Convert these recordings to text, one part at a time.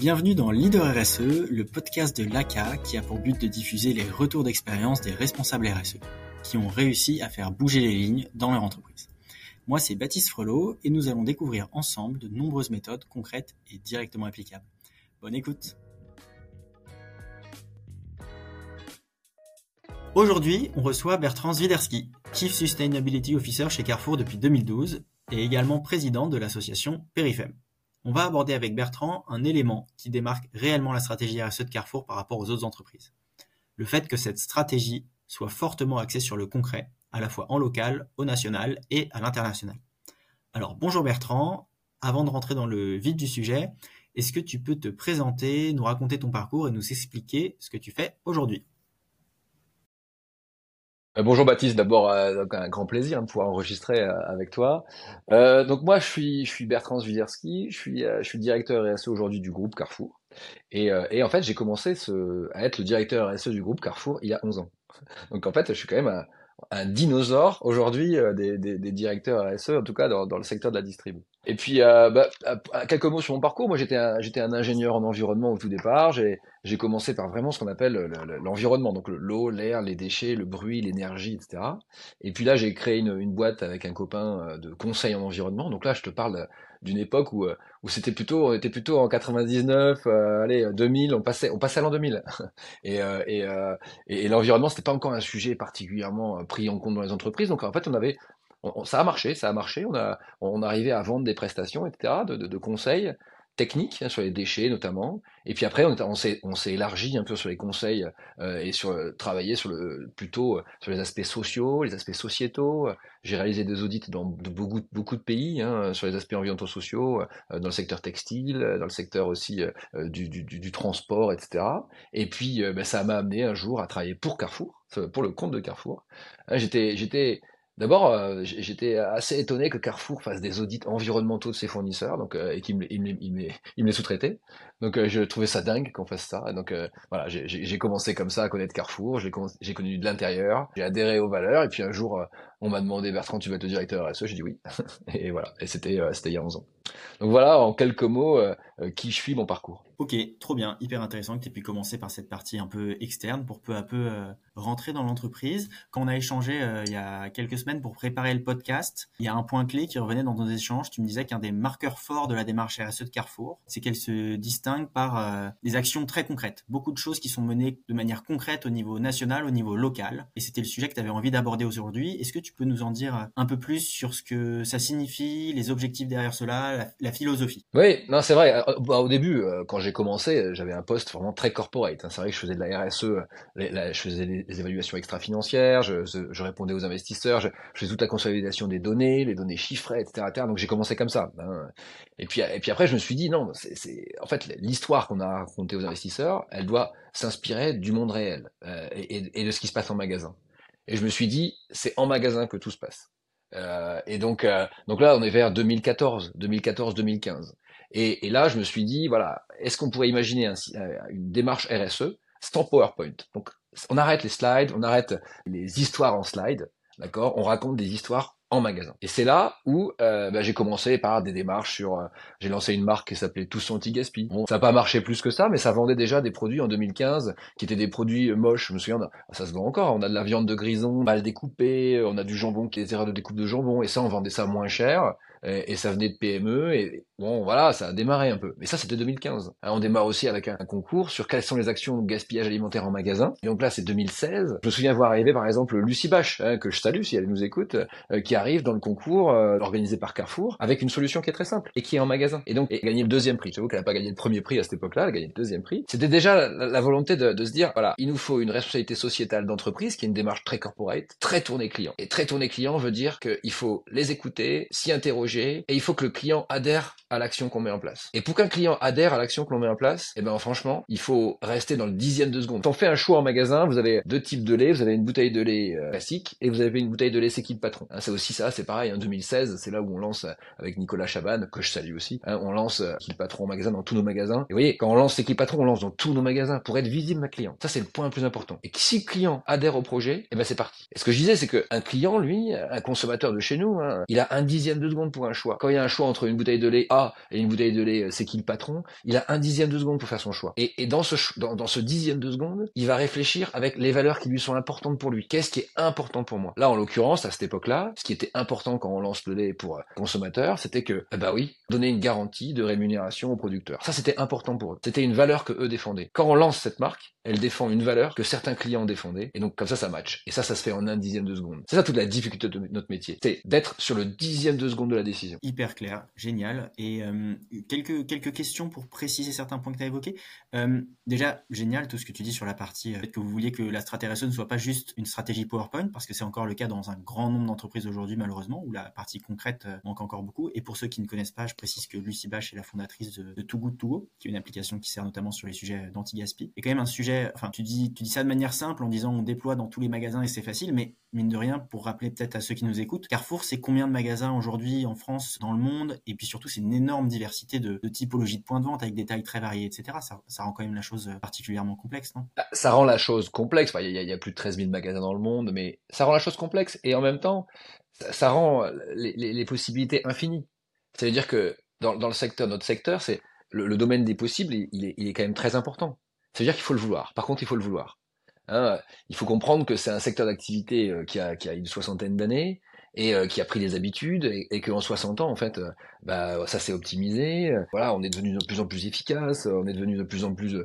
Bienvenue dans Leader RSE, le podcast de l'ACA qui a pour but de diffuser les retours d'expérience des responsables RSE qui ont réussi à faire bouger les lignes dans leur entreprise. Moi, c'est Baptiste Frelot et nous allons découvrir ensemble de nombreuses méthodes concrètes et directement applicables. Bonne écoute Aujourd'hui, on reçoit Bertrand Zwiderski, Chief Sustainability Officer chez Carrefour depuis 2012 et également président de l'association Perifem. On va aborder avec Bertrand un élément qui démarque réellement la stratégie RSE de Carrefour par rapport aux autres entreprises. Le fait que cette stratégie soit fortement axée sur le concret, à la fois en local, au national et à l'international. Alors bonjour Bertrand, avant de rentrer dans le vif du sujet, est-ce que tu peux te présenter, nous raconter ton parcours et nous expliquer ce que tu fais aujourd'hui? Bonjour Baptiste, d'abord euh, un grand plaisir de pouvoir enregistrer euh, avec toi. donc moi je suis Bertrand Zwierski, je suis je directeur RSE aujourd'hui du groupe Carrefour. Et, en fait j'ai commencé à être le directeur RSE du groupe Carrefour il y a 11 ans. Donc en fait je suis quand même un dinosaure aujourd'hui euh, des, des, des, directeurs RSE, en tout cas dans, dans, le secteur de la distribution. Et puis, euh, bah, quelques mots sur mon parcours. Moi, j'étais un, j'étais un ingénieur en environnement au tout départ. J'ai, j'ai commencé par vraiment ce qu'on appelle l'environnement, donc l'eau, l'air, les déchets, le bruit, l'énergie, etc. Et puis là, j'ai créé une, une, boîte avec un copain euh, de conseil en environnement. Donc là, je te parle d'une époque où, euh, où c'était plutôt, on était plutôt en 99, euh, allez, 2000, on passait, on passait à l'an 2000. et, euh, et, euh, et, l'environnement, c'était pas encore un sujet particulièrement pris en compte dans les entreprises. Donc en fait, on avait, ça a marché, ça a marché. On a, on arrivait à vendre des prestations, etc., de, de, de conseils technique hein, sur les déchets notamment. Et puis après, on, s'est, élargi un peu sur les conseils euh, et sur euh, travailler sur le plutôt euh, sur les aspects sociaux, les aspects sociétaux. J'ai réalisé des audits dans beaucoup, de pays hein, sur les aspects environnementaux sociaux, dans le secteur textile, dans le secteur aussi du, transport, etc. Et puis, ben, ça m'a amené un jour à travailler pour Carrefour, pour le compte de Carrefour. Hein, j'étais D'abord, euh, j'étais assez étonné que Carrefour fasse des audits environnementaux de ses fournisseurs, donc euh, et qu'il me, il me, il me, les sous-traitait. Donc euh, je trouvais ça dingue qu'on fasse ça. donc voilà, j'ai commencé comme ça à connaître Carrefour. J'ai connu de l'intérieur, j'ai adhéré aux valeurs, et puis un jour, on m'a demandé Bertrand, tu vas être directeur RSE J'ai dit oui. et voilà, et c'était c'était il y a 11 ans. Donc voilà, en quelques mots, qui je suis, mon parcours. Ok, trop bien, hyper intéressant que tu aies pu commencer par cette partie un peu externe pour peu à peu euh, rentrer dans l'entreprise. Quand on a échangé euh, il y a quelques semaines pour préparer le podcast, il y a un point clé qui revenait dans nos échanges. Tu me disais qu'un des marqueurs forts de la démarche RSE de Carrefour, c'est qu'elle se distingue par euh, des actions très concrètes. Beaucoup de choses qui sont menées de manière concrète au niveau national, au niveau local. Et c'était le sujet que tu avais envie d'aborder aujourd'hui. Est-ce que tu peux nous en dire un peu plus sur ce que ça signifie, les objectifs derrière cela, la, philosophie Oui, non, c'est vrai. Bah, au début, quand j'ai commencé, euh, j'avais un poste vraiment très corporate. Hein. C'est vrai que je faisais de la RSE, je faisais les, évaluations extra-financières, je, répondais aux investisseurs, je, faisais toute la consolidation des données, les données chiffrées, etc. Donc j'ai commencé comme ça. Hein. Et puis, et puis après, je me suis dit non, c'est en fait l'histoire qu'on a racontée aux investisseurs, elle doit s'inspirer du monde réel euh, et, de ce qui se passe en magasin. Et je me suis dit, c'est en magasin que tout se passe. Euh, et donc, donc là, on est vers 2014, 2014-2015. Et, et, là, je me suis dit, voilà, est-ce qu'on pourrait imaginer un, euh, une démarche RSE sans PowerPoint Donc, on arrête les slides, on arrête les histoires en slide, d'accord? On raconte des histoires en magasin. Et c'est là où euh, bah, j'ai commencé par des démarches sur... Euh, j'ai lancé une marque qui s'appelait Tous Anti-Gaspi. Bon, ça n'a pas marché plus que ça, mais ça vendait déjà des produits en 2015 qui étaient des produits moches. Je me souviens, ça se vend encore. On a de la viande de grison mal découpée, on a du jambon qui est erreurs de découpe de jambon, et ça, on vendait ça moins cher. Et, et ça venait de PME, et Bon, voilà, ça a démarré un peu. Mais ça, c'était 2015. Hein, on démarre aussi avec un, concours sur quelles sont les actions de gaspillage alimentaire en magasin. Et donc là, c'est 2016. Je me souviens voir arriver, par exemple, Lucie Bache, hein, que je salue si elle nous écoute, euh, qui arrive dans le concours euh, organisé par Carrefour avec une solution qui est très simple et qui est en magasin. Et donc, et gagner le deuxième prix. J'avoue qu'elle n'a pas gagné le premier prix à cette époque-là, elle a gagné le deuxième prix. C'était déjà la, volonté de, de, se dire, voilà, il nous faut une responsabilité sociétale d'entreprise qui est une démarche très corporate, très tournée client. Et très tournée client veut dire qu'il faut les écouter, s'y interroger, et il faut que le client adhère à l'action qu'on met en place. Et pour qu'un client adhère à l'action que l'on met en place, eh ben franchement, il faut rester dans le dixième de seconde. Quand on fait un choix en magasin, vous avez deux types de lait, vous avez une bouteille de lait euh, classique et vous avez une bouteille de lait c'est patron. Hein, c'est aussi ça, c'est pareil. En hein, 2016, c'est là où on lance euh, avec Nicolas Chaban, que je salue aussi, hein, on lance euh, qui le patron en magasin dans tous nos magasins. Et vous voyez, quand on lance c'est qui patron, on lance dans tous nos magasins pour être visible à client. Ça c'est le point le plus important. Et si le client adhère au projet, eh ben c'est parti. Et ce que je disais, c'est qu'un client, lui, un consommateur de chez nous, hein, il a un dixième de seconde pour un choix. Quand il y a un choix entre une bouteille de lait A et une bouteille de lait, c'est qui le patron Il a un dixième de seconde pour faire son choix. Et, dans, ce, dans, ce dixième de seconde, il va réfléchir avec les valeurs qui lui sont importantes pour lui. Qu'est-ce qui est important pour moi? Là, en l'occurrence, à cette époque-là, ce qui était important quand on lance le lait pour consommateur, c'était que, bah oui, donner une garantie de rémunération aux producteurs. Ça, c'était important pour eux. C'était une valeur que eux défendaient. Quand on lance cette marque, elle défend une valeur que certains clients défendaient, et donc comme ça, ça match. Et ça, ça se fait en un dixième de seconde. C'est ça toute la difficulté de notre métier, c'est d'être sur le dixième de seconde de la Hyper clair, génial. Et euh, quelques, quelques questions pour préciser certains points que tu as évoqués. Euh, déjà, génial tout ce que tu dis sur la partie euh, que vous vouliez que la stratégie ne soit pas juste une stratégie PowerPoint, parce que c'est encore le cas dans un grand nombre d'entreprises aujourd'hui, malheureusement, où la partie concrète manque encore beaucoup. Et pour ceux qui ne connaissent pas, je précise que Lucie Bache est la fondatrice de, de Too Good To Go, qui est une application qui sert notamment sur les sujets d'anti-gaspi. Et quand même un sujet, enfin, tu dis, tu dis ça de manière simple en disant on déploie dans tous les magasins et c'est facile, mais mine de rien, pour rappeler peut-être à ceux qui nous écoutent, Carrefour, c'est combien de magasins aujourd'hui en France, dans le monde, et puis surtout, c'est une énorme diversité de, typologies de points de vente avec des tailles très variées, etc. Ça, rend quand même la chose particulièrement complexe, non? Bah, Ça rend la chose complexe. Il y, a plus de 13 000 magasins dans le monde, mais ça rend la chose complexe, et en même temps, ça, rend les, possibilités infinies. Ça veut dire que dans, le secteur, notre secteur, c'est le, domaine des possibles, il est, il est quand même très important. Ça veut dire qu'il faut le vouloir. Par contre, il faut le vouloir. Hein, il faut comprendre que c'est un secteur d'activité euh, qui a, qui a une soixantaine d'années, et euh, qui a pris des habitudes et, et qu'en 60 ans en fait euh, bah ça s'est optimisé. Voilà on est devenu de plus en plus efficace on est devenu de plus en plus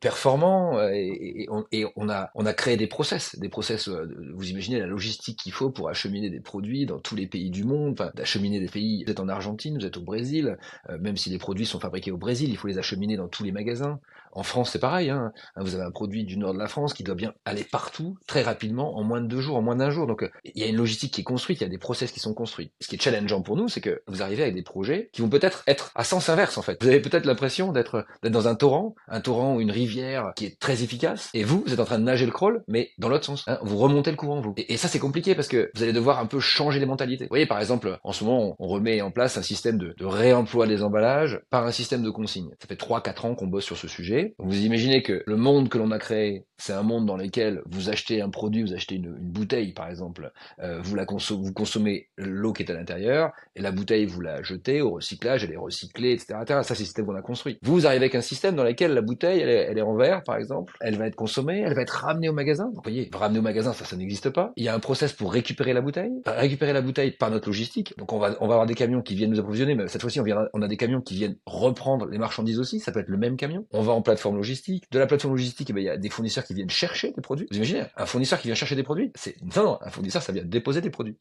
performant et, on, a on a créé des process des process vous imaginez la logistique qu'il faut pour acheminer des produits dans tous les pays du monde d'acheminer des pays vous êtes en Argentine vous êtes au Brésil même si les produits sont fabriqués au Brésil il faut les acheminer dans tous les magasins en France, c'est pareil. Hein. Vous avez un produit du nord de la France qui doit bien aller partout très rapidement en moins de deux jours, en moins d'un jour. Donc il y a une logistique qui est construite, il y a des process qui sont construits. Ce qui est challengeant pour nous, c'est que vous arrivez avec des projets qui vont peut-être être à sens inverse en fait. Vous avez peut-être l'impression d'être d'être dans un torrent, un torrent ou une rivière qui est très efficace, et vous, vous êtes en train de nager le crawl, mais dans l'autre sens. Hein. vous remontez le courant vous. Et, ça c'est compliqué parce que vous allez devoir un peu changer les mentalités. Vous voyez par exemple, en ce moment, on remet en place un système de, de réemploi des emballages par un système de consigne. Ça fait 3-4 ans qu'on bosse sur ce sujet. Vous imaginez que le monde que l'on a créé, c'est un monde dans lequel vous achetez un produit, vous achetez une, bouteille par exemple, euh, vous la vous consommez l'eau qui est à l'intérieur, et la bouteille, vous la jetez au recyclage, elle est recyclée, etc. Ça, c'est le système qu'on a construit. Vous arrivez avec un système dans lequel la bouteille, elle est, elle en verre, par exemple, elle va être consommée, elle va être ramenée au magasin. Vous voyez, ramener au magasin, ça, ça n'existe pas. Il y a un process pour récupérer la bouteille, récupérer la bouteille par notre logistique. Donc on va, avoir des camions qui viennent nous approvisionner, mais cette fois-ci, on, a des camions qui viennent reprendre les marchandises aussi. Ça peut être le même camion. On va logistique. De la plateforme logistique, eh ben, il y a des fournisseurs qui viennent chercher des produits. Vous imaginez, un fournisseur qui vient chercher des produits, c'est non, non, un fournisseur, ça vient déposer des produits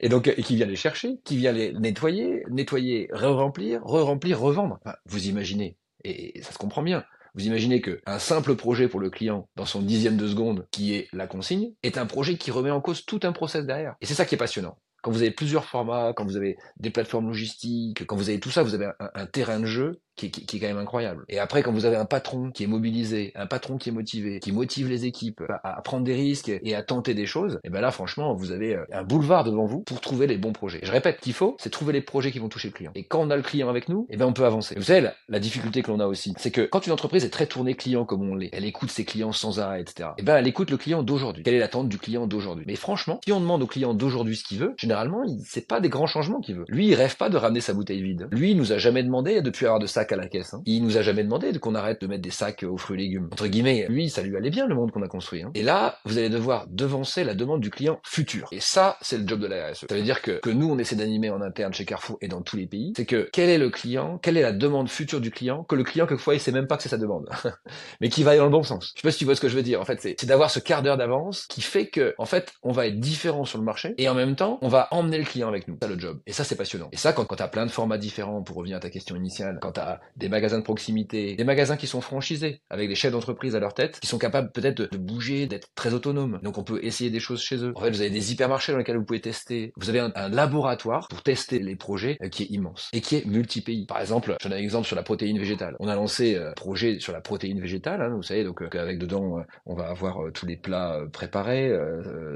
et donc et qui vient les chercher, qui vient les nettoyer, nettoyer, re-remplir, re-remplir, revendre. vous imaginez, et ça se comprend bien. Vous imaginez que un simple projet pour le client dans son dixième de seconde, qui est la consigne, est un projet qui remet en cause tout un process derrière. Et c'est ça qui est passionnant. Quand vous avez plusieurs formats, quand vous avez des plateformes logistiques, quand vous avez tout ça, vous avez un terrain de jeu qui, est quand même incroyable. Et après, quand vous avez un patron qui est mobilisé, un patron qui est motivé, qui motive les équipes à, prendre des risques et à tenter des choses, et ben là, franchement, vous avez euh, un boulevard devant vous pour trouver les bons projets. Je répète, qu'il faut, c'est trouver les projets qui vont toucher le client. Et quand on a le client avec nous, et ben on peut avancer. vous savez, la, difficulté que l'on a aussi, c'est que quand une entreprise est très tournée client comme on l'est, elle écoute ses clients sans arrêt, etc. Et ben elle écoute le client d'aujourd'hui. Quelle est l'attente du client d'aujourd'hui? Mais franchement, si on demande au client d'aujourd'hui ce qu'il veut, généralement, c'est pas des grands changements qu'il veut. Lui, il rêve pas de ramener sa bouteille vide. Lui, il nous a jamais demandé de plus avoir de sac à la caisse. Hein nous a jamais demandé qu'on arrête de mettre des sacs aux fruits et légumes. Entre guillemets, lui, ça lui allait bien le monde qu'on a construit. Hein. Et là, vous allez devoir devancer la demande du client futur. Et ça, c'est le job de la RSE. Ça veut dire que, que nous, on essaie d'animer en interne chez Carrefour et dans tous les pays, c'est que quel est le client, quelle est la demande future du client, que le client, quelquefois, il sait même pas que c'est sa demande, mais qui va dans le bon sens. Je sais pas si tu vois ce que je veux dire. En fait, c'est d'avoir ce quart d'heure d'avance qui fait que, en fait, on va être différent sur le marché et en même temps, on va emmener le client avec nous. C'est le job. Et ça, c'est passionnant. Et ça, quand, quand tu as plein de formats différents, pour revenir à ta question initiale, quand tu des magasins de proximité, des magasins qui sont franchisés, avec des chefs d'entreprise à leur tête, qui sont capables peut-être de, bouger, d'être très autonomes. Donc on peut essayer des choses chez eux. En fait, vous avez des hypermarchés dans lesquels vous pouvez tester. Vous avez un, laboratoire pour tester les projets euh, qui est immense et qui est multi-pays. Par exemple, j'en ai un exemple sur la protéine végétale. On a lancé un euh, projet sur la protéine végétale, hein, vous savez, donc euh, avec dedans, on va avoir tous les plats préparés,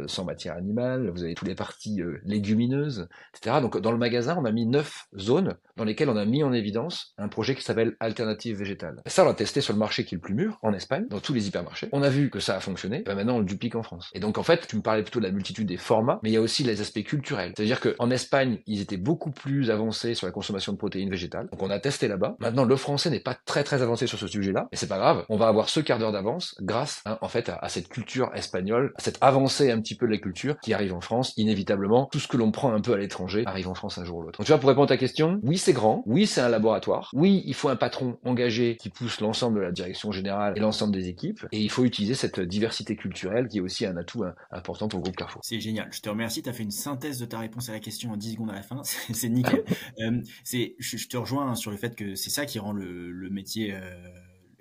sans matière animale, vous avez toutes les parties légumineuses, etc. Donc dans le magasin, on a mis neuf zones dans lesquelles on a mis en évidence un projet qui s'appelle alternative végétale. Ça, on l'a testé sur le marché qui est le plus mûr, en Espagne, dans tous les hypermarchés. On a vu que ça a fonctionné, ben maintenant on le duplique en France. Et donc en fait, tu me parlais plutôt de la multitude des formats, mais il y a aussi les aspects culturels. C'est-à-dire qu'en Espagne, ils étaient beaucoup plus avancés sur la consommation de protéines végétales. Donc on a testé là-bas. Maintenant, le français n'est pas très très avancé sur ce sujet-là, mais c'est pas grave. On va avoir ce quart d'heure d'avance grâce, hein, en fait, à, cette culture espagnole, à cette avancée un petit peu de la culture qui arrive en France. Inévitablement, tout ce que l'on prend un peu à l'étranger arrive en France un jour ou l'autre. Donc tu vois, pour répondre à ta question, oui, c'est grand. Oui, c'est un laboratoire. Oui, il faut un patron engagé qui pousse l'ensemble de la direction générale et l'ensemble des équipes. Et il faut utiliser cette diversité culturelle qui est aussi un atout hein, important pour le groupe Carrefour. C'est génial. Je te remercie. Tu as fait une synthèse de ta réponse à la question en 10 secondes à la fin. c'est nickel. euh, je, te rejoins hein, sur le fait que c'est ça qui rend le, métier euh,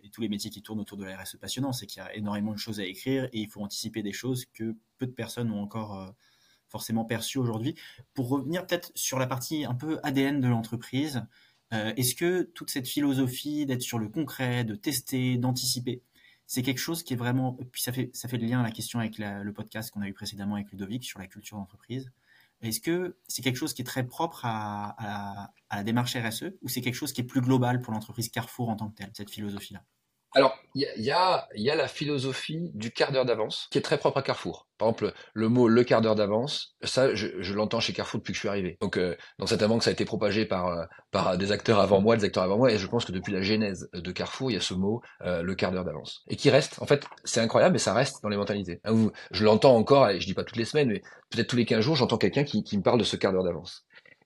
et tous les métiers qui tournent autour de la RSE passionnant. C'est qu'il y a énormément de choses à écrire et il faut anticiper des choses que peu de personnes ont encore euh, forcément perçues aujourd'hui. Pour revenir peut-être sur la partie un peu ADN de l'entreprise, est-ce que toute cette philosophie d'être sur le concret, de tester, d'anticiper, c'est quelque chose qui est vraiment, puis ça fait, ça fait le lien à la question avec le podcast qu'on a eu précédemment avec Ludovic sur la culture d'entreprise. Est-ce que c'est quelque chose qui est très propre à, à la démarche RSE ou c'est quelque chose qui est plus global pour l'entreprise Carrefour en tant que telle, cette philosophie-là? Alors, il y a, y, a, la philosophie du quart d'heure d'avance qui est très propre à Carrefour. Par exemple, le mot le quart d'heure d'avance, ça, je, je l'entends chez Carrefour depuis que je suis arrivé. Donc, euh, donc certainement que ça a été propagé par, euh, par des acteurs avant moi, des acteurs avant moi, et je pense que depuis la genèse de Carrefour, il y a ce mot, euh, le quart d'heure d'avance. Et qui reste, en fait, c'est incroyable, mais ça reste dans les mentalités. Hein, je l'entends encore, et je dis pas toutes les semaines, mais peut-être tous les 15 jours, j'entends quelqu'un qui, qui me parle de ce quart d'heure d'avance.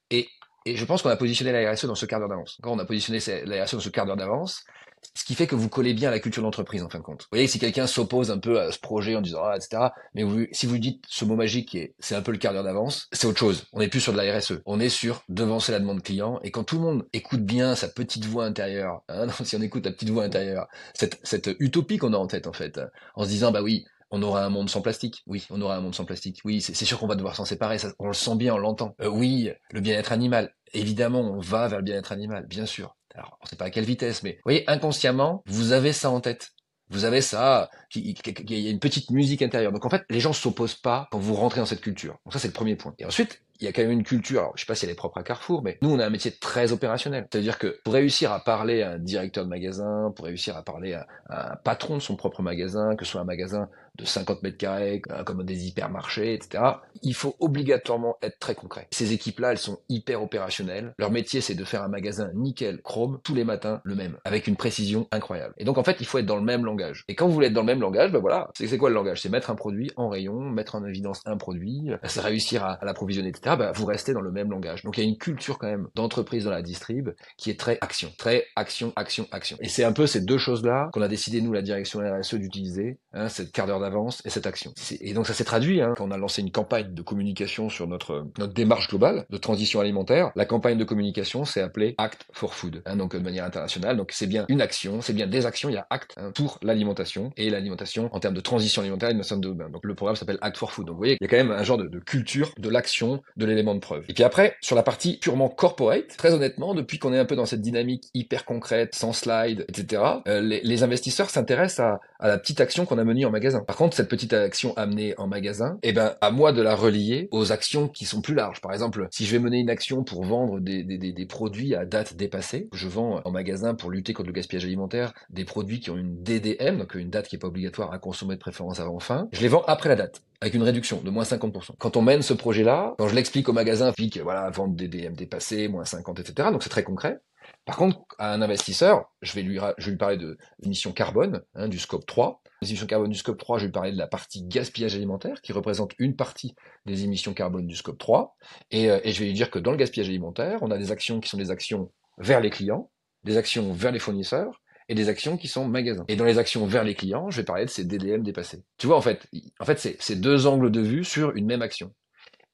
Et et je pense qu'on a positionné la RSE dans ce quart d'heure d'avance. Quand on a positionné la RSE dans ce quart d'heure d'avance, ce qui fait que vous collez bien à la culture d'entreprise en fin de compte. Vous voyez, si quelqu'un s'oppose un peu à ce projet en disant ah, etc. Mais si vous dites ce mot magique est c'est un peu le quart d'heure d'avance, c'est autre chose. On n'est plus sur de la RSE. On est sur devancer la demande client. Et quand tout le monde écoute bien sa petite voix intérieure, hein, si on écoute la petite voix intérieure, cette, cette utopie qu'on a en tête en fait, en se disant bah oui, on aura un monde sans plastique. Oui, on aura un monde sans plastique. Oui, c'est sûr qu'on va devoir s'en séparer. Ça, on le sent bien, on l'entend. Euh, oui, le bien-être animal. Évidemment, on va vers le bien-être animal, bien sûr. Alors, on ne sait pas à quelle vitesse, mais vous voyez, inconsciemment, vous avez ça en tête. Vous avez ça, il y a une petite musique intérieure. Donc en fait, les gens s'opposent pas quand vous rentrez dans cette culture. Donc ça, c'est le premier point. Et ensuite, il y a quand même une culture, alors je sais pas si elle est propre à Carrefour, mais nous on a un métier très opérationnel. C'est-à-dire que pour réussir à parler à un directeur de magasin, pour réussir à parler à, un patron de son propre magasin, que ce soit un magasin de 50 mètres carrés, comme des hypermarchés, etc., il faut obligatoirement être très concret. Ces équipes-là, elles sont hyper opérationnelles. Leur métier, c'est de faire un magasin nickel, chrome, tous les matins, le même, avec une précision incroyable. Et donc en fait, il faut être dans le même langage. Et quand vous voulez être dans le même langage, ben voilà, c'est quoi le langage? C'est mettre un produit en rayon, mettre en évidence un produit, réussir à, à l'approvisionner, etc. Bah, vous restez dans le même langage. Donc il y a une culture quand même d'entreprise dans la distrib qui est très action, très action, action, action. Et c'est un peu ces deux choses-là qu'on a décidé nous la direction RSE d'utiliser, hein, cette quart d'heure d'avance et cette action. Et donc ça s'est traduit hein, quand on a lancé une campagne de communication sur notre notre démarche globale de transition alimentaire. La campagne de communication s'est appelée Act for Food, hein, donc de manière internationale. Donc c'est bien une action, c'est bien des actions. Il y a Act hein, pour l'alimentation et l'alimentation en termes de transition alimentaire. De, donc le programme s'appelle Act for Food. Donc vous voyez, il y a quand même un genre de, culture de l'action, de l'élément de preuve. Et puis après, sur la partie purement corporate, très honnêtement, depuis qu'on est un peu dans cette dynamique hyper concrète, sans slide, etc., euh, les, investisseurs s'intéressent à, la petite action qu'on a menée en magasin. Par contre, cette petite action amenée en magasin, eh ben, à moi de la relier aux actions qui sont plus larges. Par exemple, si je vais mener une action pour vendre des, produits à date dépassée, je vends en magasin pour lutter contre le gaspillage alimentaire des produits qui ont une DDM, donc une date qui est pas obligatoire à consommer de préférence avant fin, je les vends après la date avec une réduction de moins 50%. Quand on mène ce projet-là, quand je l'explique au magasin, je voilà, vente des DM dépassés, moins 50%, etc. Donc c'est très concret. Par contre, à un investisseur, je vais lui, parler de l'émission carbone, hein, du scope 3. Les émissions carbone du scope 3, je vais lui parler de la partie gaspillage alimentaire, qui représente une partie des émissions carbone du scope 3. Et, euh, et je vais lui dire que dans le gaspillage alimentaire, on a des actions qui sont des actions vers les clients, des actions vers les fournisseurs, et des actions qui sont magasins. Et dans les actions vers les clients, je vais parler de ces DDM dépassés. Tu vois, en fait, en fait, c'est deux angles de vue sur une même action.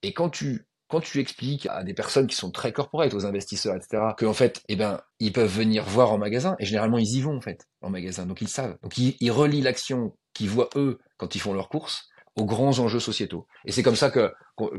Et quand tu quand tu expliques à des personnes qui sont très corporate, aux investisseurs, etc., que en fait, eh ben, ils peuvent venir voir en magasin, et généralement ils y vont en fait en magasin, donc ils savent. Donc ils, ils relient l'action qu'ils voient eux quand ils font leurs courses aux grands enjeux sociétaux. Et c'est comme ça que,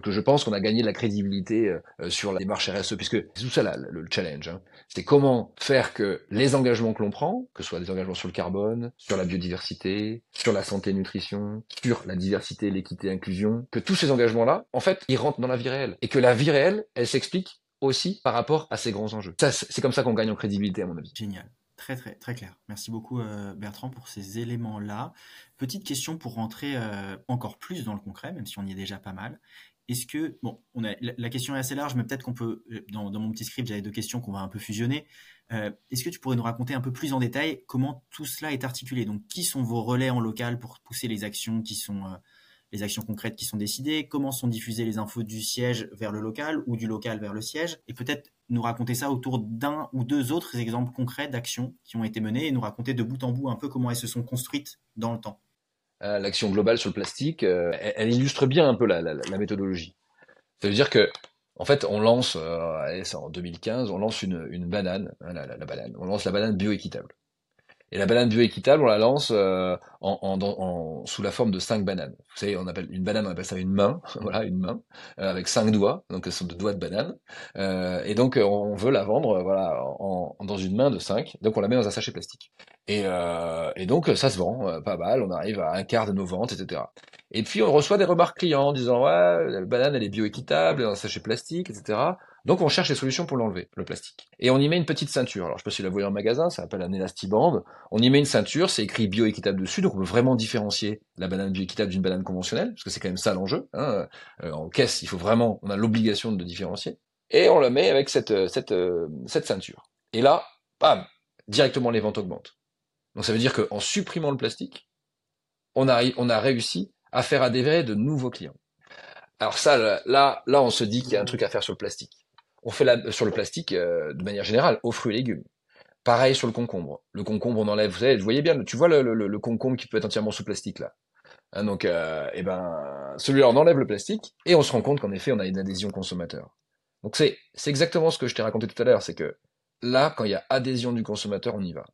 que je pense qu'on a gagné de la crédibilité euh, sur la démarche RSE, puisque c'est tout ça le challenge. Hein. C'est comment faire que les engagements que l'on prend, que ce soit des engagements sur le carbone, sur la biodiversité, sur la santé et nutrition, sur la diversité, l'équité, l'inclusion, que tous ces engagements-là, en fait, ils rentrent dans la vie réelle. Et que la vie réelle, elle s'explique aussi par rapport à ces grands enjeux. C'est comme ça qu'on gagne en crédibilité, à mon avis. Génial. Très, très, très clair. Merci beaucoup, euh, Bertrand, pour ces éléments-là. Petite question pour rentrer euh, encore plus dans le concret, même si on y est déjà pas mal. Est-ce que, bon, on a, la, question est assez large, mais peut-être qu'on peut, euh, dans, mon petit script, j'avais deux questions qu'on va un peu fusionner. Est-ce que tu pourrais nous raconter un peu plus en détail comment tout cela est articulé? Donc, qui sont vos relais en local pour pousser les actions qui sont les actions concrètes qui sont décidées, comment sont diffusées les infos du siège vers le local ou du local vers le siège, et peut-être nous raconter ça autour d'un ou deux autres exemples concrets d'actions qui ont été menées et nous raconter de bout en bout un peu comment elles se sont construites dans le temps. Euh, l'action globale sur le plastique, euh, elle, illustre bien un peu la, méthodologie. Ça veut dire que, en fait, on lance, euh, en 2015, on lance une, banane, hein, banane, on lance la banane bioéquitable. Et la banane bioéquitable, on la lance euh, sous la forme de cinq bananes. Vous savez, on appelle une banane, on appelle ça une main, voilà, une main euh, avec cinq doigts, donc ce sont de doigts de banane. Euh, et donc on veut la vendre, voilà, dans une main de cinq. Donc on la met dans un sachet plastique. Et, donc ça se vend pas mal. On arrive à un quart de nos ventes, etc. Et puis on reçoit des remarques clients en disant ouais, la banane elle est bioéquitable, dans un sachet plastique, etc. Donc on cherche des solutions pour l'enlever, le plastique. Et on y met une petite ceinture. Alors je sais pas si la voyez en magasin, ça s'appelle un élastiband. On y met une ceinture, c'est écrit bioéquitable dessus, donc on peut vraiment différencier la banane bioéquitable d'une banane conventionnelle, parce que c'est quand même ça l'enjeu. Hein. Euh, en caisse, il faut vraiment, on a l'obligation de différencier. Et on la met avec cette, euh, cette, euh, cette ceinture. Et là, bam, directement les ventes augmentent. Donc ça veut dire qu'en supprimant le plastique, on a, on a réussi à faire adhérer de nouveaux clients. Alors ça, là, là, on se dit qu'il y a un truc à faire sur le plastique on fait sur le plastique euh, de manière générale, aux fruits et légumes. Pareil sur le concombre. Le concombre, on enlève, vous voyez bien, tu vois le, concombre qui peut être entièrement sous plastique là. Hein, donc, euh, eh ben, celui-là, on enlève le plastique et on se rend compte qu'en effet, on a une adhésion consommateur. Donc c'est exactement ce que je t'ai raconté tout à l'heure, c'est que là, quand il y a adhésion du consommateur, on y va.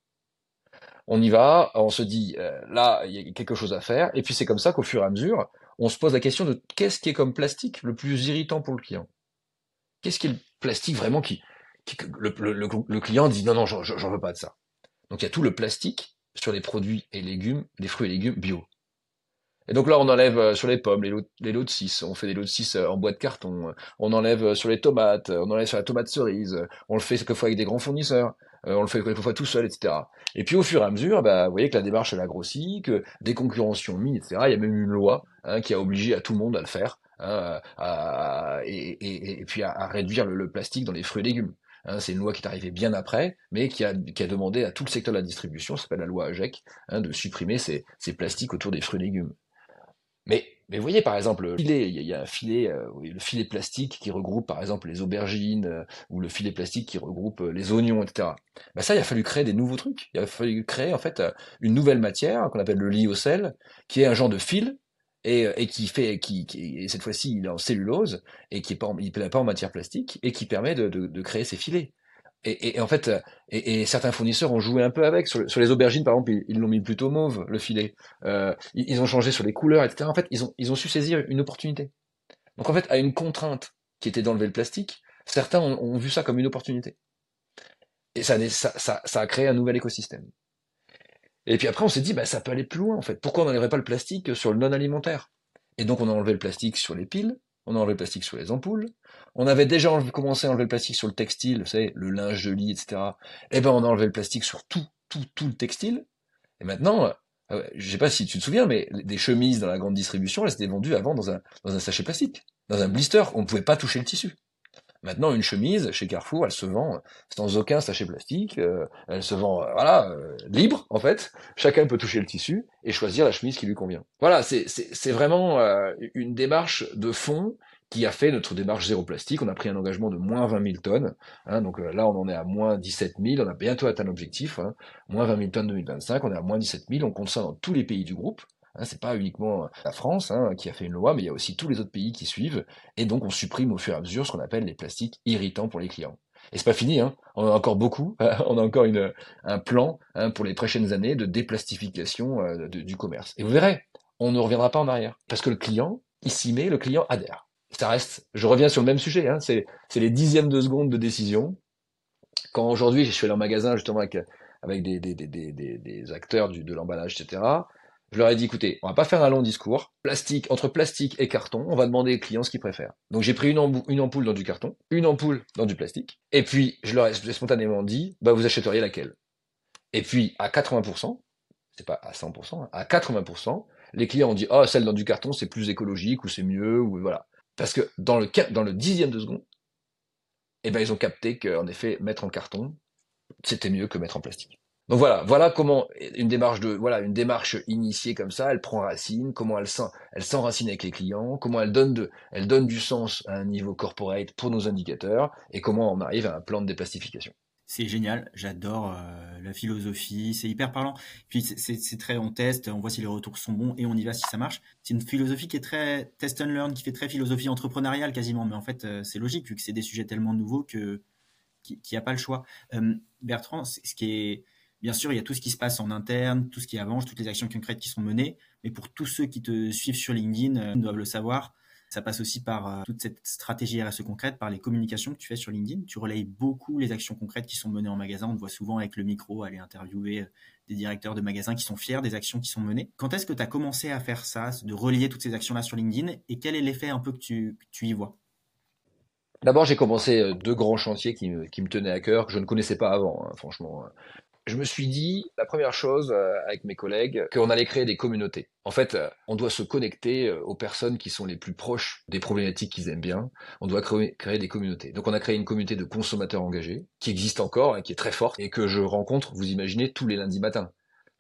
On y va, on se dit euh, là, il y a quelque chose à faire, et puis c'est comme ça qu'au fur et à mesure, on se pose la question de qu'est-ce qui est comme plastique le plus irritant pour le client? Qu'est-ce plastique vraiment qui, le, client dit non, non, j'en veux pas de ça. Donc il y a tout le plastique sur les produits et légumes, les fruits et légumes bio. Et donc là, on enlève euh, sur les pommes les lots, les lots de 6, on fait des lots de 6 euh, en boîte de carton, euh, on enlève sur les tomates, on enlève sur la tomate cerise, on le fait quelquefois avec des grands fournisseurs, on le fait quelquefois tout seul, etc. Et puis au fur et à mesure, bah, vous voyez que la démarche elle a grossi, que des concurrents sont mis, etc. Il y a même une loi hein, qui a obligé à tout le monde à le faire. Hein, et, puis à, réduire le, plastique dans les fruits et légumes. Hein, c'est une loi qui est arrivée bien après, mais qui a, demandé à tout le secteur de la distribution, ça s'appelle la loi AGEC, hein, de supprimer ces, plastiques autour des fruits et légumes. Mais, vous voyez par exemple, le filet, il y a un filet, euh, le filet plastique qui regroupe par exemple les aubergines, euh, ou le filet plastique qui regroupe euh, les oignons, etc. Ben ça, il a fallu créer des nouveaux trucs. Il a fallu créer en fait une nouvelle matière qu'on appelle le lyocell, qui est un genre de fil et, euh, et qui fait, qui, qui cette fois-ci il est en cellulose et qui est pas, en, pas en matière plastique et qui permet de, créer ces filets. Et, en fait, euh, et, certains fournisseurs ont joué un peu avec. Sur, les aubergines, par exemple, ils l'ont mis plutôt mauve, le filet. Euh, ils, ont changé sur les couleurs, etc. En fait, ils ont, su saisir une opportunité. Donc en fait, à une contrainte qui était d'enlever le plastique, certains ont, vu ça comme une opportunité. Et ça, ça, ça a créé un nouvel écosystème. Et puis après, on s'est dit, bah, ça peut aller plus loin, en fait. Pourquoi on n'enlèverait pas le plastique sur le non alimentaire Et donc, on a enlevé le plastique sur les piles, on a enlevé le plastique sur les ampoules, on avait déjà commencé à enlever le plastique sur le textile, vous savez, le linge de lit, etc. Eh ben, on a enlevé le plastique sur tout, tout, tout le textile. Et maintenant, euh, je sais pas si tu te souviens, mais des chemises dans la grande distribution, elles étaient vendues avant dans un, dans un sachet plastique, dans un blister. On ne pouvait pas toucher le tissu. Maintenant, une chemise chez Carrefour, elle se vend sans aucun sachet plastique, euh, elle se vend euh, voilà euh, libre en fait. Chacun peut toucher le tissu et choisir la chemise qui lui convient. Voilà, c'est vraiment une démarche de fond qui a fait notre démarche zéro plastique. On a pris un engagement de moins 20 000 tonnes. Hein, donc là, on en est à moins 17 000. On a bientôt atteint l'objectif. Hein, moins 20 000 tonnes 2025. On est à moins 17 000. On compte ça dans tous les pays du groupe. Hein, c'est pas uniquement la France hein, qui a fait une loi, mais il y a aussi tous les autres pays qui suivent. Et donc on supprime au fur et à mesure ce qu'on appelle les plastiques irritants pour les clients. Et c'est pas fini, hein. on a encore beaucoup, on a encore une, un plan hein, pour les prochaines années de déplastification euh, du commerce. Et vous verrez, on ne reviendra pas en arrière. Parce que le client, il s'y met, le client adhère. Ça reste, je reviens sur le même sujet, hein, c'est les dixièmes de seconde de décision. Quand aujourd'hui je suis allé en magasin justement avec, avec des, des, des, des, acteurs de l'emballage, etc., Je leur ai dit, écoutez, on va pas faire un long discours. Plastique, entre plastique et carton, on va demander aux clients ce qu'ils préfèrent. Donc j'ai pris une, ampoule dans du carton, une ampoule dans du plastique, et puis je leur ai spontanément dit, bah vous achèteriez laquelle? Et puis à 80%, c'est pas à 100%, hein, à 80%, les clients ont dit, oh celle dans du carton c'est plus écologique ou c'est mieux ou voilà. Parce que dans le dixième de seconde, eh ben ils ont capté qu'en effet mettre en carton c'était mieux que mettre en plastique. Donc voilà, voilà comment une démarche de voilà une démarche initiée comme ça, elle prend racine, comment elle elle s'enracine avec les clients, comment elle donne de, elle donne du sens à un niveau corporate pour nos indicateurs et comment on arrive à un plan de déplastification. C'est génial, j'adore euh, la philosophie, c'est hyper parlant. Puis c'est très, on teste, on voit si les retours sont bons et on y va si ça marche. C'est une philosophie qui est très test and learn, qui fait très philosophie entrepreneuriale quasiment, mais en fait euh, c'est logique vu que c'est des sujets tellement nouveaux que qu'il n'y a pas le choix. Euh, Bertrand, ce qui est Bien sûr, il y a tout ce qui se passe en interne, tout ce qui avance, toutes les actions concrètes qui sont menées. Mais pour tous ceux qui te suivent sur LinkedIn, euh, doivent le savoir. Ça passe aussi par euh, toute cette stratégie RSE concrète, par les communications que tu fais sur LinkedIn. Tu relayes beaucoup les actions concrètes qui sont menées en magasin. On te voit souvent avec le micro aller interviewer euh, des directeurs de magasins qui sont fiers des actions qui sont menées. Quand est-ce que tu as commencé à faire ça, de relayer toutes ces actions-là sur LinkedIn? Et quel est l'effet un peu que tu, y vois? D'abord, j'ai commencé deux grands chantiers qui me, tenaient à cœur, que je ne connaissais pas avant, hein, franchement je me suis dit, la première chose euh, avec mes collègues, qu'on allait créer des communautés. En fait, euh, on doit se connecter euh, aux personnes qui sont les plus proches des problématiques qu'ils aiment bien. On doit créer, des communautés. Donc on a créé une communauté de consommateurs engagés, qui existe encore et qui est très forte, et que je rencontre, vous imaginez, tous les lundis matins.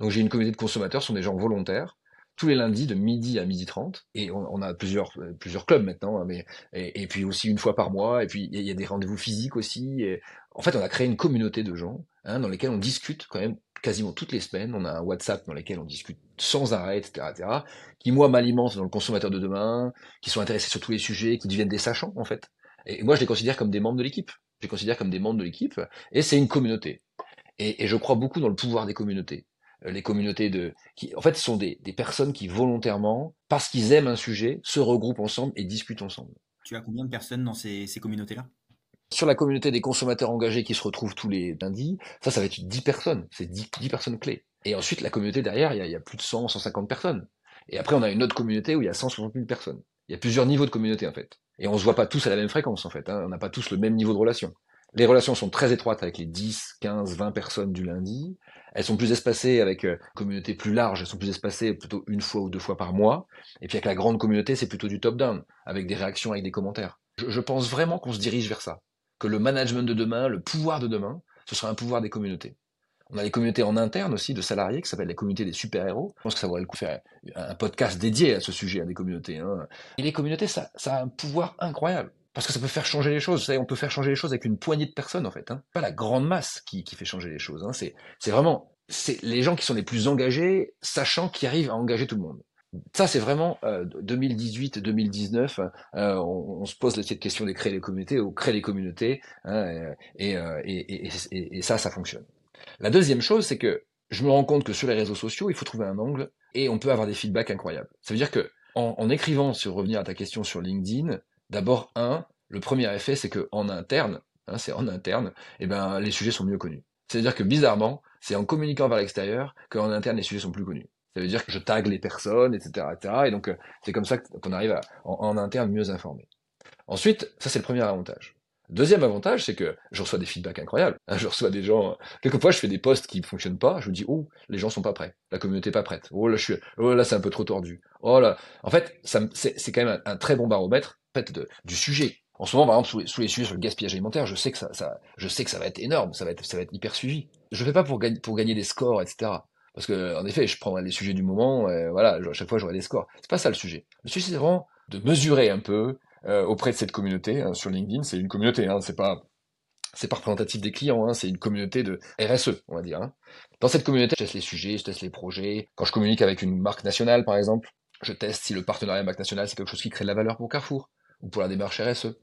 Donc j'ai une communauté de consommateurs, ce sont des gens volontaires, tous les lundis de midi à midi 30 et on, a plusieurs plusieurs clubs maintenant hein, mais et, puis aussi une fois par mois. Et puis il y a des rendez-vous physiques aussi. Et en fait on a créé une communauté de gens hein, dans lesquels on discute quand même quasiment toutes les semaines. On a un WhatsApp dans lequel on discute sans arrêt etc etc qui moi m'alimente dans le consommateur de demain qui sont intéressés sur tous les sujets qui deviennent des sachants en fait. Et moi je les considère comme des membres de l'équipe. Je les considère comme des membres de l'équipe et c'est une communauté. Et, et je crois beaucoup dans le pouvoir des communautés. euh, les communautés de, qui, en fait, ce sont des, des personnes qui volontairement, parce qu'ils aiment un sujet, se regroupent ensemble et discutent ensemble. Tu as combien de personnes dans ces, ces communautés-là? Sur la communauté des consommateurs engagés qui se retrouvent tous les lundis, ça, ça va être 10 personnes. C'est 10, 10, personnes clés. Et ensuite, la communauté derrière, il y, a, il y, a, plus de 100, 150 personnes. Et après, on a une autre communauté où il y a 160 000 personnes. Il y a plusieurs niveaux de communauté, en fait. Et on se voit pas tous à la même fréquence, en fait. Hein. On n'a pas tous le même niveau de relation. Les relations sont très étroites avec les 10, 15, 20 personnes du lundi. Elles sont plus espacées avec euh, une communauté plus large, elles sont plus espacées plutôt une fois ou deux fois par mois. Et puis avec la grande communauté, c'est plutôt du top-down, avec des réactions, avec des commentaires. Je, pense vraiment qu'on se dirige vers ça. Que le management de demain, le pouvoir de demain, ce sera un pouvoir des communautés. On a les communautés en interne aussi de salariés qui s'appellent les communautés des super-héros. Je pense que ça vaudrait le coup faire un podcast dédié à ce sujet, à des communautés. Hein. Et les communautés, ça a un pouvoir incroyable. Parce que ça peut faire changer les choses. Vous savez, on peut faire changer les choses avec une poignée de personnes, en fait. Hein. Pas la grande masse qui, qui fait changer les choses. Hein. C'est, c'est vraiment c'est les gens qui sont les plus engagés, sachant qu'ils arrivent à engager tout le monde. Ça, c'est vraiment euh, 2018-2019. Euh, on, on, se pose cette question de créer les communautés ou créer les communautés, hein, et, euh, et, et, et, ça, ça fonctionne. La deuxième chose, c'est que je me rends compte que sur les réseaux sociaux, il faut trouver un angle et on peut avoir des feedbacks incroyables. Ça veut dire que en, en écrivant, sur revenir à ta question sur LinkedIn, D'abord, un, le premier effet, c'est que en interne, hein, c'est en interne, et eh ben les sujets sont mieux connus. C'est-à-dire que bizarrement, c'est en communiquant vers l'extérieur qu'en interne les sujets sont plus connus. Ça veut dire que je tag les personnes, etc., etc. Et donc euh, c'est comme ça qu'on arrive à, en, interne mieux informer. Ensuite, ça c'est le premier avantage. Deuxième avantage, c'est que je reçois des feedbacks incroyables. Hein, je reçois des gens. Quelquefois, je fais des posts qui ne fonctionnent pas. Je me dis, oh, les gens sont pas prêts. La communauté est pas prête. Oh là, je suis. Oh là, c'est un peu trop tordu. Oh là. En fait, c'est quand même un, très bon baromètre fait, de, du sujet. En ce moment, par exemple, sous les, sujets sur le gaspillage alimentaire, je sais que ça, je sais que ça va être énorme, ça va être, ça va être hyper suivi. Je fais pas pour gagner, pour gagner des scores, etc. Parce que, en effet, je prends les sujets du moment, voilà, à chaque fois, j'aurai des scores. C'est pas ça le sujet. Le sujet, c'est vraiment de mesurer un peu euh, auprès de cette communauté hein, sur LinkedIn. C'est une communauté, hein, c'est pas, pas représentatif des clients, hein, c'est une communauté de RSE, on va dire. Hein. Dans cette communauté, je teste les sujets, je teste les projets. Quand je communique avec une marque nationale, par exemple, je teste si le partenariat marque nationale, c'est quelque chose qui crée de la valeur pour Carrefour ou pour la démarche RSE.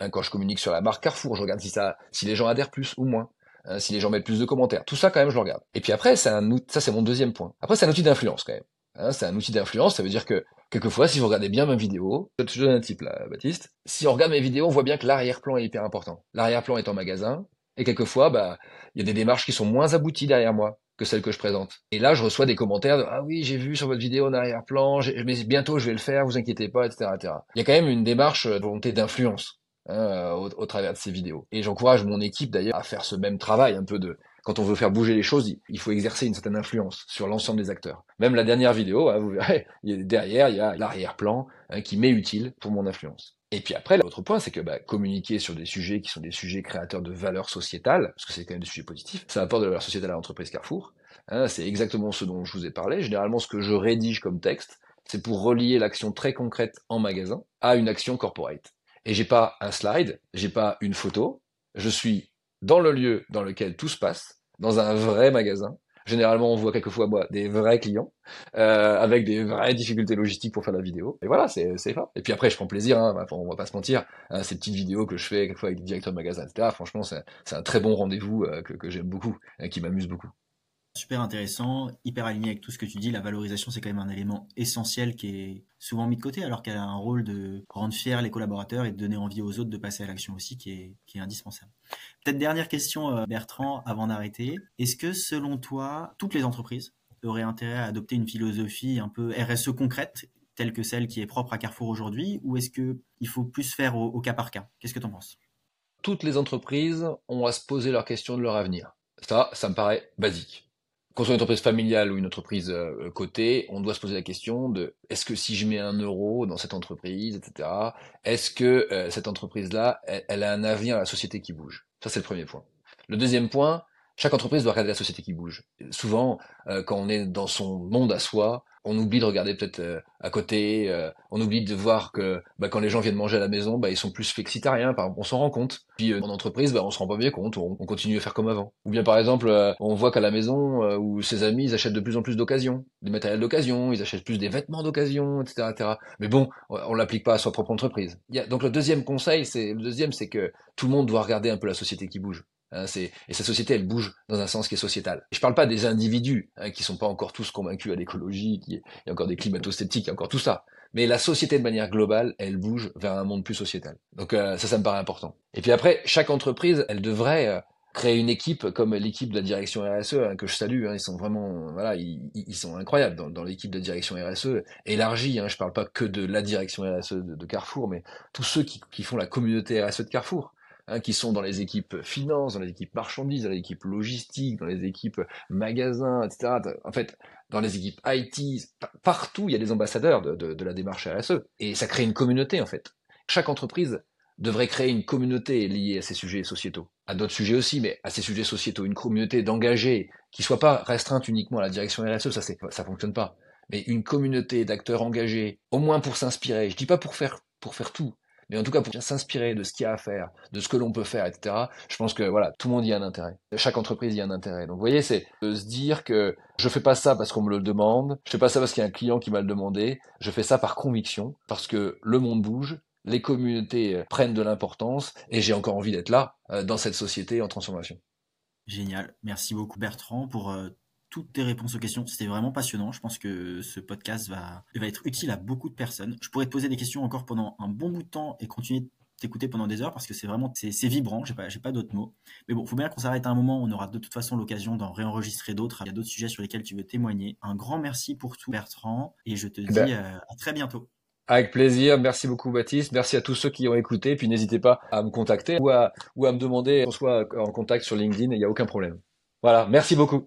Hein, quand je communique sur la marque Carrefour, je regarde si ça, si les gens adhèrent plus ou moins, hein, si les gens mettent plus de commentaires. Tout ça, quand même, je le regarde. Et puis après, c'est un ça c'est mon deuxième point. Après, c'est un outil d'influence quand même. Hein, c'est un outil d'influence, ça veut dire que quelquefois, si vous regardez bien ma vidéo, je te donne un type là, Baptiste. Si on regarde mes vidéos, on voit bien que l'arrière-plan est hyper important. L'arrière-plan est en magasin, et quelquefois, bah, il y a des démarches qui sont moins abouties derrière moi. Que celle que je présente. Et là, je reçois des commentaires de, ah oui, j'ai vu sur votre vidéo en arrière-plan, mais bientôt je vais le faire, vous inquiétez pas, etc., etc. Il y a quand même une démarche de volonté d'influence hein, au, au, travers de ces vidéos. Et j'encourage mon équipe d'ailleurs à faire ce même travail, un peu de, quand on veut faire bouger les choses, il faut exercer une certaine influence sur l'ensemble des acteurs. Même la dernière vidéo, hein, vous verrez, derrière, il y a l'arrière-plan hein, qui m'est utile pour mon influence. Et puis après, l'autre point, c'est que bah, communiquer sur des sujets qui sont des sujets créateurs de valeur sociétale, parce que c'est quand même des sujets positifs, ça apporte de la valeur sociétale à l'entreprise Carrefour. Hein, c'est exactement ce dont je vous ai parlé. Généralement, ce que je rédige comme texte, c'est pour relier l'action très concrète en magasin à une action corporate. Et j'ai pas un slide, j'ai pas une photo, je suis dans le lieu dans lequel tout se passe, dans un vrai magasin. Généralement, on voit quelquefois moi des vrais clients euh, avec des vraies difficultés logistiques pour faire la vidéo. Et voilà, c'est ça. Et puis après, je prends plaisir. Hein, on va pas se mentir. Hein, ces petites vidéos que je fais quelquefois avec le directeur de magasin, etc. Franchement, c'est un très bon rendez-vous euh, que, que j'aime beaucoup, et qui m'amuse beaucoup. Super intéressant, hyper aligné avec tout ce que tu dis. La valorisation, c'est quand même un élément essentiel qui est souvent mis de côté, alors qu'elle a un rôle de rendre fiers les collaborateurs et de donner envie aux autres de passer à l'action aussi, qui est, indispensable. Peut-être dernière question, euh, Bertrand, avant d'arrêter. Est-ce que, selon toi, toutes les entreprises auraient intérêt à adopter une philosophie un peu RSE concrète, telle que celle qui est propre à Carrefour aujourd'hui, ou est-ce qu'il faut plus faire au, au cas par cas? Qu'est-ce que tu en penses? Toutes les entreprises ont à se poser leur question de leur avenir. Ça, ça me paraît basique qu'on soit une entreprise familiale ou une entreprise euh, cotée, on doit se poser la question de est-ce que si je mets un euro dans cette entreprise, etc., est-ce que euh, cette entreprise-là, elle, a un avenir à la société qui bouge? Ça, c'est le premier point. Le deuxième point, chaque entreprise doit regarder la société qui bouge. Souvent, euh, quand on est dans son monde à soi, on oublie de regarder peut-être euh, à côté, euh, on oublie de voir que bah, quand les gens viennent manger à la maison, bah, ils sont plus flexitariens, par exemple, on s'en rend compte. Puis euh, en entreprise, bah, on se rend pas bien compte, on, continue à faire comme avant. Ou bien par exemple, on voit qu'à la maison, où ses amis, ils achètent de plus en plus d'occasions, des matériels d'occasion, ils achètent plus des vêtements d'occasion, etc., etc. Mais bon, on l'applique pas à sa propre entreprise. Y a, donc le deuxième conseil, c'est le deuxième, c'est que tout le monde doit regarder un peu la société qui bouge. Hein, et cette société, elle bouge dans un sens qui est sociétal. Je parle pas des individus hein, qui sont pas encore tous convaincus à l'écologie, il y a encore des climato-sceptiques, il y a encore tout ça. Mais la société de manière globale, elle bouge vers un monde plus sociétal. Donc euh, ça, ça me paraît important. Et puis après, chaque entreprise, elle devrait euh, créer une équipe comme l'équipe de la direction RSE hein, que je salue. Ils sont vraiment, voilà, ils, sont incroyables dans, l'équipe de direction RSE élargie. Je parle pas que de la direction RSE de, Carrefour, mais tous ceux qui, qui font la communauté RSE de Carrefour. Hein, qui sont dans les équipes finances, dans les équipes marchandises, dans les équipes logistiques, dans les équipes magasins, etc. En fait, dans les équipes IT, partout, il y a des ambassadeurs de, la démarche RSE. Et ça crée une communauté, en fait. Chaque entreprise devrait créer une communauté liée à ces sujets sociétaux. À d'autres sujets aussi, mais à ces sujets sociétaux. Une communauté d'engagés qui soit pas restreinte uniquement à la direction RSE, ça, c'est, ça fonctionne pas. Mais une communauté d'acteurs engagés, au moins pour s'inspirer. Je dis pas pour faire, pour faire tout, mais en tout cas pour s'inspirer de ce qu'il y a à faire, de ce que l'on peut faire, etc. Je pense que voilà, tout le monde y a un intérêt. Chaque entreprise y a un intérêt. Donc vous voyez, c'est de se dire que je fais pas ça parce qu'on me le demande, je fais pas ça parce qu'il y a un client qui m'a le demandé, je fais ça par conviction, parce que le monde bouge, les communautés prennent de l'importance, et j'ai encore envie d'être là, euh, dans cette société en transformation. Génial. Merci beaucoup Bertrand pour euh, toutes tes réponses aux questions. C'était vraiment passionnant. Je pense que ce podcast va, va être utile à beaucoup de personnes. Je pourrais te poser des questions encore pendant un bon bout de temps et continuer de t'écouter pendant des heures parce que c'est vraiment c'est vibrant. J'ai pas j'ai pas d'autres mots. Mais bon, faut bien qu'on s'arrête à un moment. On aura de toute façon l'occasion d'en réenregistrer d'autres. Il y a d'autres sujets sur lesquels tu veux témoigner. Un grand merci pour tout, Bertrand, et je te eh dis ben. euh, à très bientôt. Avec plaisir. Merci beaucoup, Baptiste. Merci à tous ceux qui ont écouté. Puis n'hésitez pas à me contacter ou à, ou à me demander qu'on soit en contact sur LinkedIn. Il n'y a aucun problème. Voilà. Merci beaucoup.